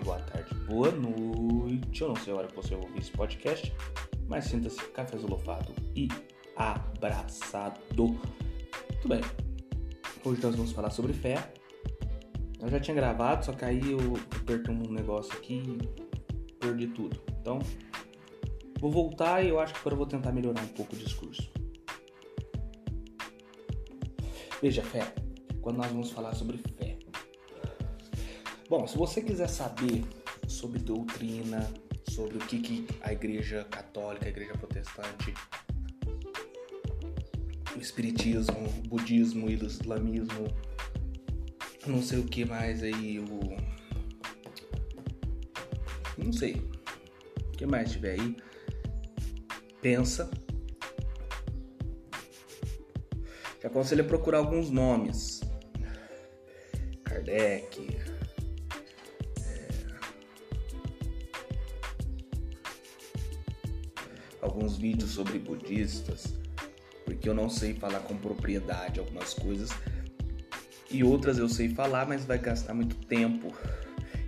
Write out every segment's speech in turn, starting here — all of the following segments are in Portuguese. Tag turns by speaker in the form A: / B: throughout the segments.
A: dia, boa tarde, boa noite. Eu não sei a hora que você ouvir esse podcast, mas sinta-se cafezolofado e abraçado. Tudo bem, hoje nós vamos falar sobre fé. Eu já tinha gravado, só que aí eu apertei um negócio aqui e perdi tudo. Então, vou voltar e eu acho que agora eu vou tentar melhorar um pouco o discurso. Veja, fé. Quando nós vamos falar sobre fé. Bom, se você quiser saber sobre doutrina, sobre o que, que a igreja católica, a igreja protestante, o espiritismo, o budismo, o islamismo, não sei o que mais aí, o. Não sei. O que mais tiver aí? Pensa. Te aconselho a procurar alguns nomes. Kardec. Alguns vídeos sobre budistas. Porque eu não sei falar com propriedade algumas coisas e outras eu sei falar, mas vai gastar muito tempo.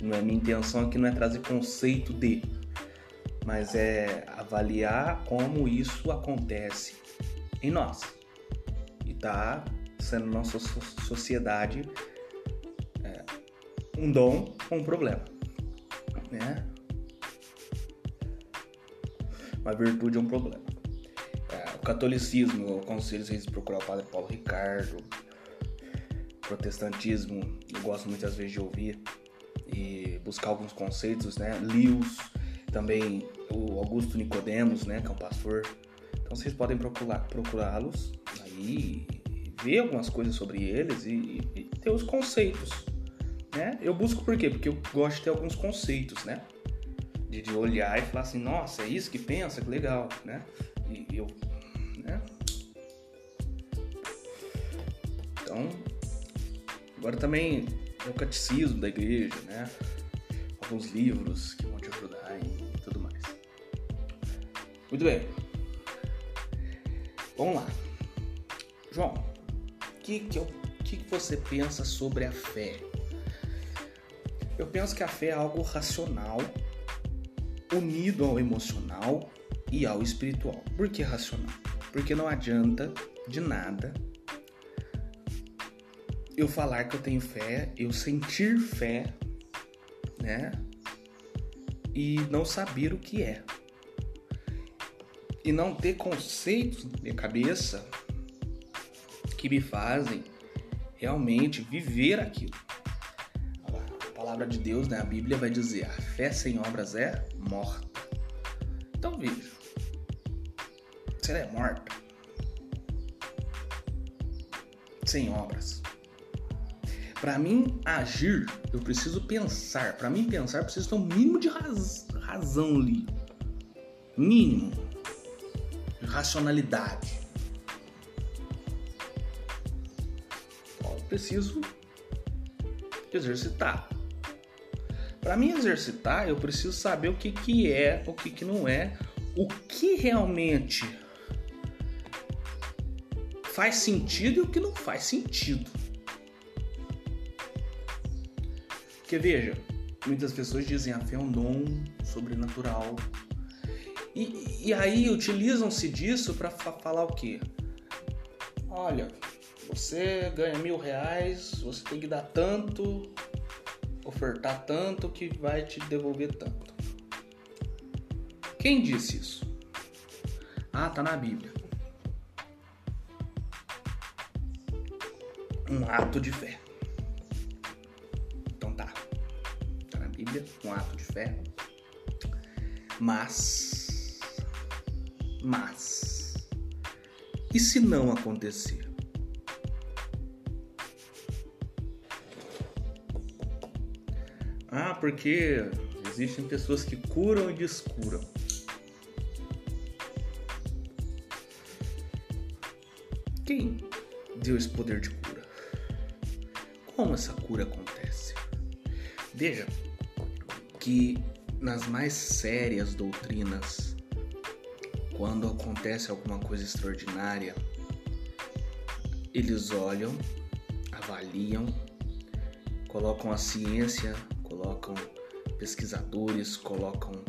A: Não é minha intenção aqui não é trazer conceito de, mas é avaliar como isso acontece em nós. E tá sendo nossa sociedade é, um dom ou um problema, né? Uma virtude é um problema. É, o catolicismo, eu aconselho vocês a procurar o Padre Paulo Ricardo, protestantismo, eu gosto muitas vezes de ouvir e buscar alguns conceitos, né? Lewis, também o Augusto Nicodemos, né, que é um pastor. Então vocês podem procurá-los aí, ver algumas coisas sobre eles e, e, ter os conceitos, né? Eu busco por quê? Porque eu gosto de ter alguns conceitos, né? De, de olhar e falar assim, nossa, é isso que pensa, que legal, né? E eu, né? Então, Agora também é o catecismo da igreja, né? Alguns livros que vão te ajudar e tudo mais. Muito bem. Vamos lá. João, o que, que, que, que você pensa sobre a fé? Eu penso que a fé é algo racional, unido ao emocional e ao espiritual. Por que racional? Porque não adianta de nada eu falar que eu tenho fé, eu sentir fé, né? E não saber o que é. E não ter conceitos na minha cabeça que me fazem realmente viver aquilo. Palavra de Deus, né? A Bíblia vai dizer: a fé sem obras é morta. Então veja, se ela é morta, sem obras, para mim agir, eu preciso pensar. Para mim pensar, eu preciso ter um mínimo de raz razão ali. Mínimo. De racionalidade. Então, eu preciso exercitar. Para mim exercitar, eu preciso saber o que, que é, o que, que não é, o que realmente faz sentido e o que não faz sentido. Porque veja, muitas pessoas dizem a fé é um dom sobrenatural. E, e aí utilizam-se disso para falar o quê? Olha, você ganha mil reais, você tem que dar tanto, ofertar tanto que vai te devolver tanto. Quem disse isso? Ah, tá na Bíblia. Um ato de fé. Bíblia, um ato de fé. Mas, mas, e se não acontecer? Porque existem pessoas que curam e descuram. Quem deu esse poder de cura? Como essa cura acontece? Veja, que nas mais sérias doutrinas, quando acontece alguma coisa extraordinária, eles olham, avaliam, colocam a ciência, pesquisadores colocam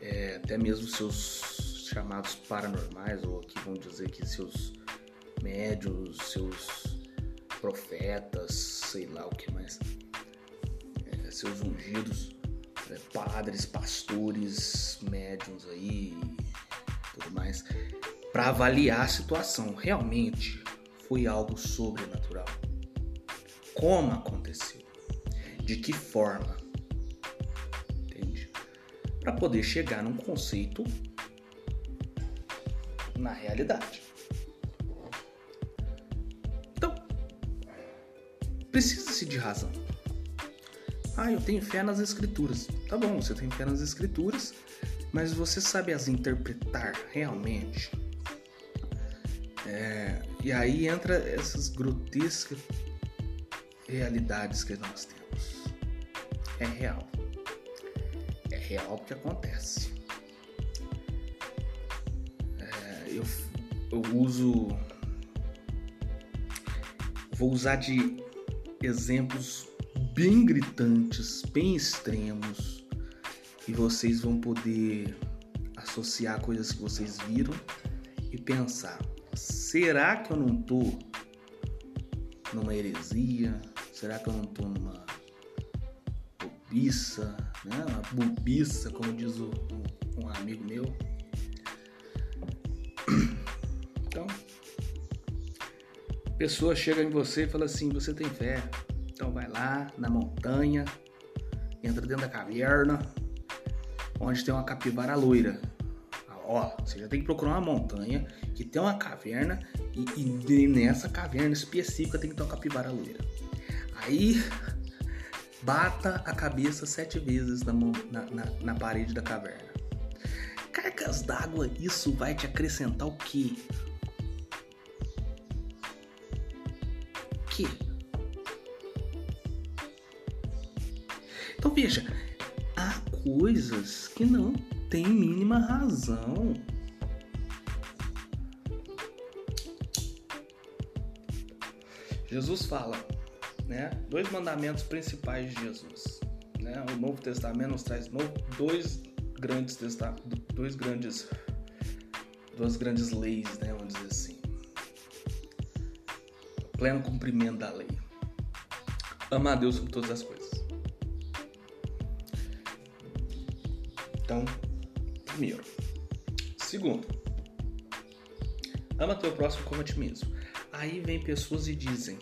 A: é, até mesmo seus chamados paranormais, ou aqui vamos dizer que seus médios, seus profetas, sei lá o que mais, é, seus ungidos, é, padres, pastores, médiums aí, tudo mais, para avaliar a situação. Realmente foi algo sobrenatural. Como aconteceu? De que forma? Para poder chegar num conceito na realidade. Então, precisa-se de razão. Ah, eu tenho fé nas escrituras. Tá bom, você tem fé nas escrituras, mas você sabe as interpretar realmente? É, e aí entra essas grotescas realidades que nós temos. É real. Real que acontece. É, eu, eu uso. Vou usar de exemplos bem gritantes, bem extremos, e vocês vão poder associar coisas que vocês viram e pensar: será que eu não tô numa heresia? Será que eu não tô numa bobiça, né? Uma bobiça, como diz o, um amigo meu. Então, pessoa chega em você e fala assim: você tem fé? Então vai lá na montanha, entra dentro da caverna, onde tem uma capivara loira. Ó, você já tem que procurar uma montanha que tem uma caverna e, e nessa caverna específica tem que ter uma capivara loira. Aí bata a cabeça sete vezes na, na, na, na parede da caverna. Cargas d'água, isso vai te acrescentar o quê? O quê? Então veja, há coisas que não têm mínima razão. Jesus fala, né, dois mandamentos principais de Jesus. Né? O Novo Testamento nos traz dois grandes dois grandes duas grandes leis, né, vamos dizer assim. Pleno cumprimento da lei. Amar a Deus sobre todas as coisas. Então, primeiro. Segundo, ama teu próximo como a ti mesmo. Aí vem pessoas e dizem: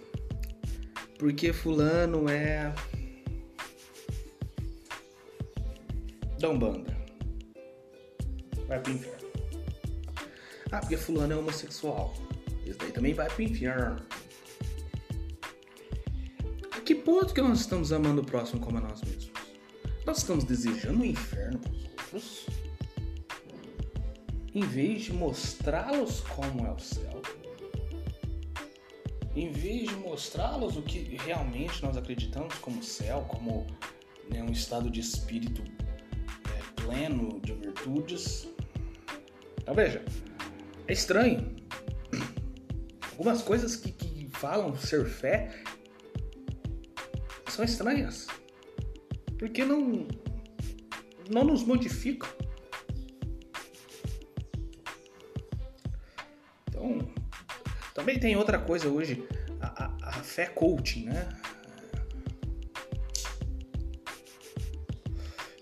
A: porque fulano é da Umbanda. Vai pro inferno. Ah, porque fulano é homossexual. Esse daí também vai pro inferno. A que ponto que nós estamos amando o próximo como a nós mesmos? Nós estamos desejando o inferno para os outros? Em vez de mostrá-los como é o céu? Em vez de mostrá-los o que realmente nós acreditamos como céu, como né, um estado de espírito é, pleno de virtudes. Então veja, é estranho. Algumas coisas que, que falam ser fé são estranhas. Porque não, não nos modificam. Também tem outra coisa hoje, a, a, a fé coaching, né?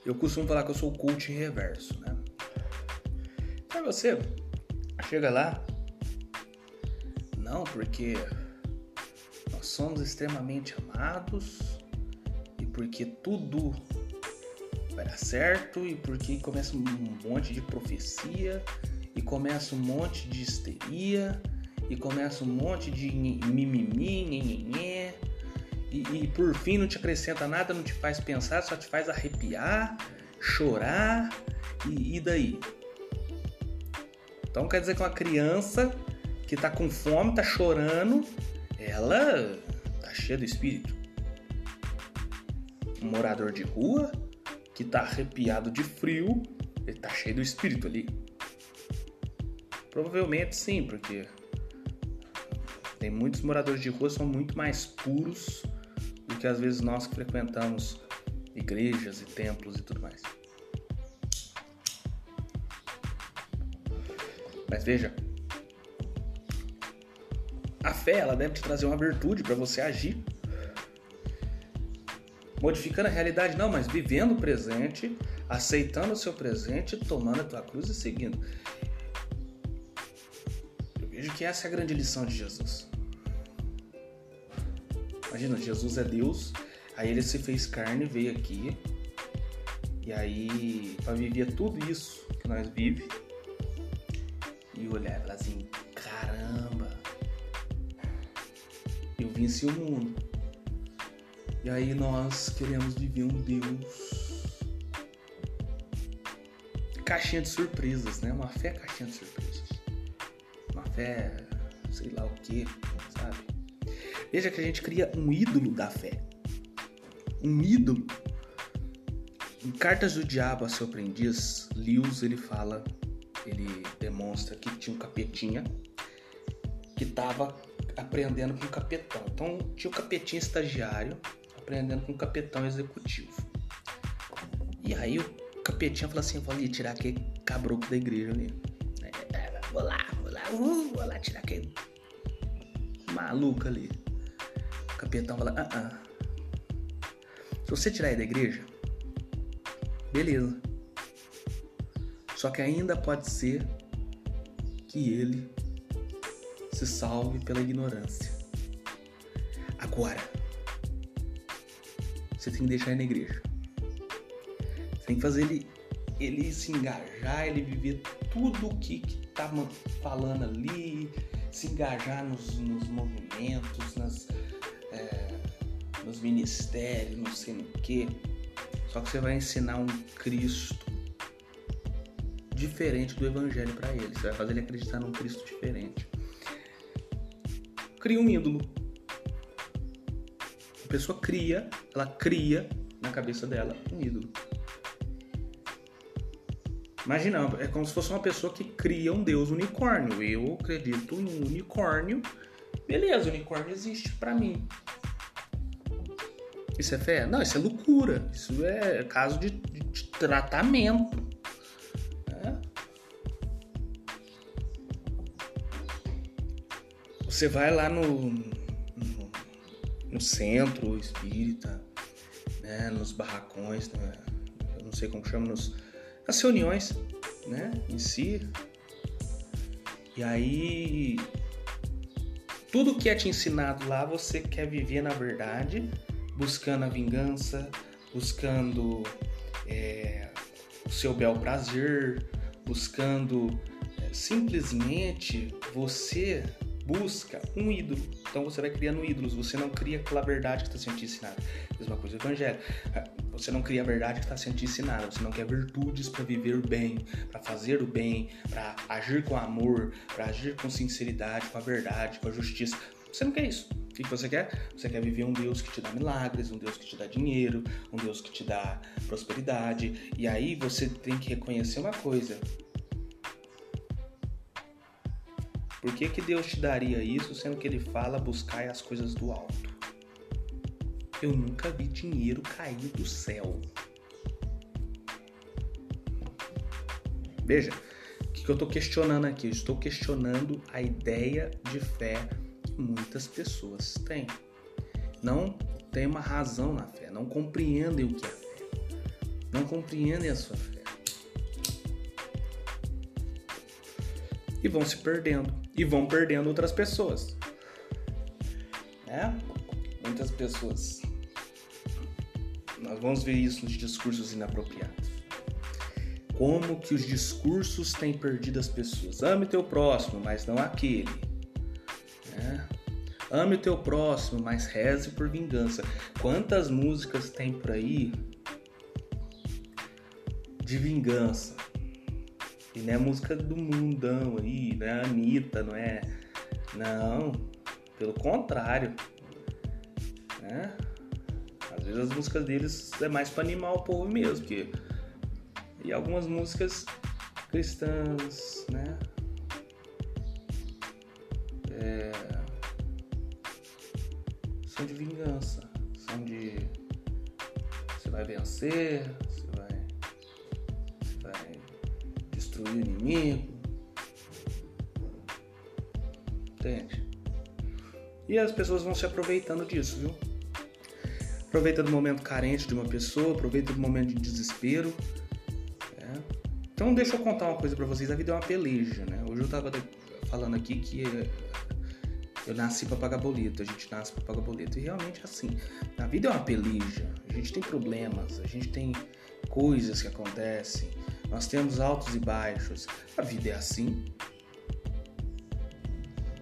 A: Eu costumo falar que eu sou o coach reverso, né? Então você chega lá, não, porque nós somos extremamente amados e porque tudo vai dar certo e porque começa um monte de profecia e começa um monte de histeria e começa um monte de mimimi, nhenhenhé, e, e por fim não te acrescenta nada, não te faz pensar, só te faz arrepiar, chorar e, e daí? Então quer dizer que uma criança que tá com fome, tá chorando, ela tá cheia do espírito. Um morador de rua que tá arrepiado de frio, ele tá cheio do espírito ali. Provavelmente sim, porque tem muitos moradores de rua são muito mais puros do que às vezes nós que frequentamos igrejas e templos e tudo mais. Mas veja, a fé ela deve te trazer uma virtude para você agir. Modificando a realidade, não, mas vivendo o presente, aceitando o seu presente, tomando a tua cruz e seguindo. Eu vejo que essa é a grande lição de Jesus. Imagina, Jesus é Deus, aí ele se fez carne, veio aqui, e aí para viver tudo isso que nós vivemos, e olhar e assim, caramba, eu venci o mundo. E aí nós queremos viver um Deus. Caixinha de surpresas, né? Uma fé caixinha de surpresas. Uma fé, sei lá o que, sabe? Veja que a gente cria um ídolo da fé. Um ídolo. Em Cartas do Diabo a seu aprendiz, Lewis ele fala ele demonstra que tinha um capetinha que estava aprendendo com o capetão. Então tinha o capetinha estagiário aprendendo com o capetão executivo. E aí o capetinha falou assim: vou ali tirar aquele cabroco da igreja ali. É, é, vou lá, vou lá, uh, vou lá tirar aquele maluco ali. Capetão fala: ah, ah. Se você tirar ele da igreja, beleza. Só que ainda pode ser que ele se salve pela ignorância. Agora, você tem que deixar ele na igreja. Você tem que fazer ele, ele se engajar, ele viver tudo o que, que tá falando ali, se engajar nos, nos movimentos, nas, ministérios, não sei no que. Só que você vai ensinar um Cristo diferente do evangelho para ele. Você vai fazer ele acreditar num Cristo diferente. Cria um ídolo. A pessoa cria, ela cria na cabeça dela um ídolo. Imagina, é como se fosse uma pessoa que cria um deus unicórnio. Eu acredito em um unicórnio. Beleza, unicórnio existe para mim. Isso é fé? Não, isso é loucura. Isso é caso de, de tratamento. Você vai lá no, no, no centro espírita, né, nos barracões, né, não sei como chama, nos, nas reuniões né, em si. E aí, tudo que é te ensinado lá, você quer viver na verdade, buscando a vingança, buscando é, o seu bel prazer, buscando é, simplesmente você busca um ídolo. Então você vai criando ídolos, você não cria aquela verdade que está sendo te ensinada. Mesma coisa o evangelho. Você não cria a verdade que está sendo te ensinada, você não quer virtudes para viver o bem, para fazer o bem, para agir com amor, para agir com sinceridade, com a verdade, com a justiça. Você não quer isso. O que você quer? Você quer viver um Deus que te dá milagres, um Deus que te dá dinheiro, um Deus que te dá prosperidade. E aí você tem que reconhecer uma coisa: Por que, que Deus te daria isso, sendo que Ele fala buscar as coisas do alto? Eu nunca vi dinheiro cair do céu. Veja, o que, eu estou questionando aqui? Eu estou questionando a ideia de fé muitas pessoas têm. Não tem uma razão na fé, não compreendem o que é fé, não compreendem a sua fé. E vão se perdendo e vão perdendo outras pessoas. Né? Muitas pessoas. Nós vamos ver isso nos discursos inapropriados. Como que os discursos têm perdido as pessoas? Ame teu próximo, mas não aquele. Ame o teu próximo, mas reze por vingança. Quantas músicas tem por aí de vingança? E não é música do mundão aí, não é Anitta, não é. Não, pelo contrário. Né? Às vezes as músicas deles é mais para animar o povo mesmo, que e algumas músicas cristãs, né? São de vingança, são de. Você vai vencer, você vai, você vai destruir o inimigo. Entende? E as pessoas vão se aproveitando disso, viu? Aproveita do momento carente de uma pessoa, aproveita do momento de desespero. É. Então deixa eu contar uma coisa para vocês. A vida é uma peleja, né? Hoje eu tava falando aqui que eu nasci para pagar boleto, a gente nasce para pagar boleto. E realmente é assim. A vida é uma peleja. A gente tem problemas, a gente tem coisas que acontecem. Nós temos altos e baixos. A vida é assim.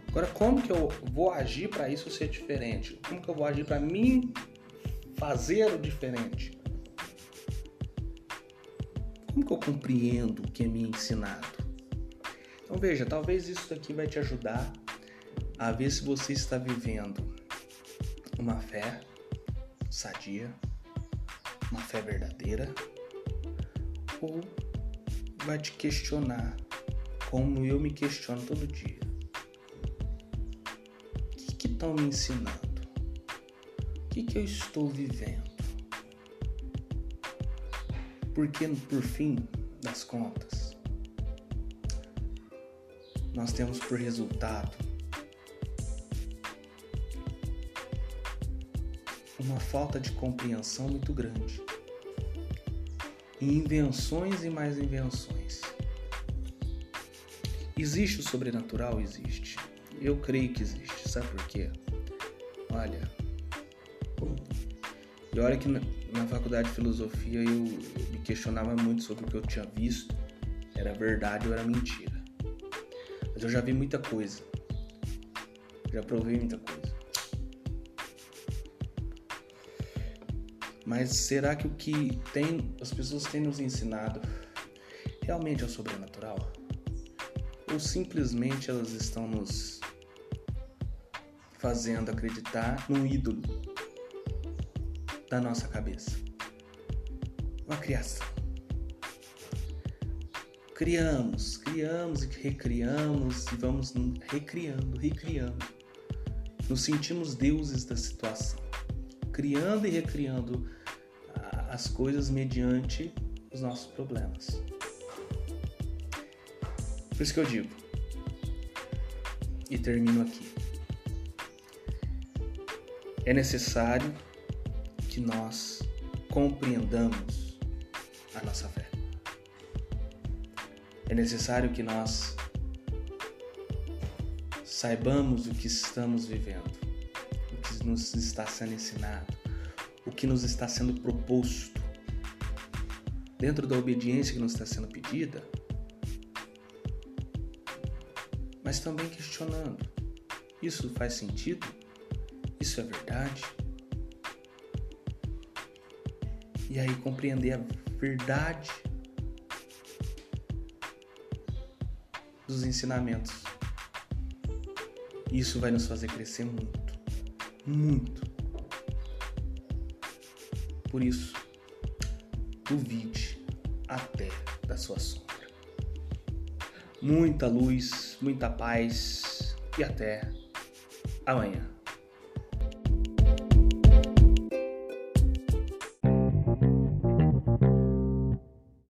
A: Agora, como que eu vou agir para isso ser diferente? Como que eu vou agir para mim fazer o diferente? Como que eu compreendo o que é me ensinado? Então veja, talvez isso daqui vai te ajudar a ver se você está vivendo uma fé sadia, uma fé verdadeira, ou vai te questionar como eu me questiono todo dia estão me ensinando? O que, que eu estou vivendo? Porque, por fim das contas, nós temos por resultado uma falta de compreensão muito grande. E invenções e mais invenções. Existe o sobrenatural? Existe. Eu creio que existe. Sabe por quê? Olha. E olha que na, faculdade de filosofia eu, eu me questionava muito sobre o que eu tinha visto. Era verdade ou era mentira. Mas eu já vi muita coisa. Já provei muita Mas será que o que tem, as pessoas têm nos ensinado realmente é o sobrenatural? Ou simplesmente elas estão nos fazendo acreditar num ídolo da nossa cabeça. Uma criação. Criamos, criamos e recriamos e vamos recriando, recriando. Nos sentimos deuses da situação, criando e recriando as coisas mediante os nossos problemas. Por isso que eu digo, e termino aqui é necessário que nós compreendamos a nossa fé. É necessário que nós saibamos o que estamos vivendo, o que nos está sendo ensinado, que nos está sendo proposto. Dentro da obediência que nos está sendo pedida, mas também questionando: isso faz sentido? Isso é verdade? E aí compreender a verdade dos ensinamentos. Isso vai nos fazer crescer muito, muito. Por isso, duvide até da sua sombra. Muita luz, muita paz e até amanhã.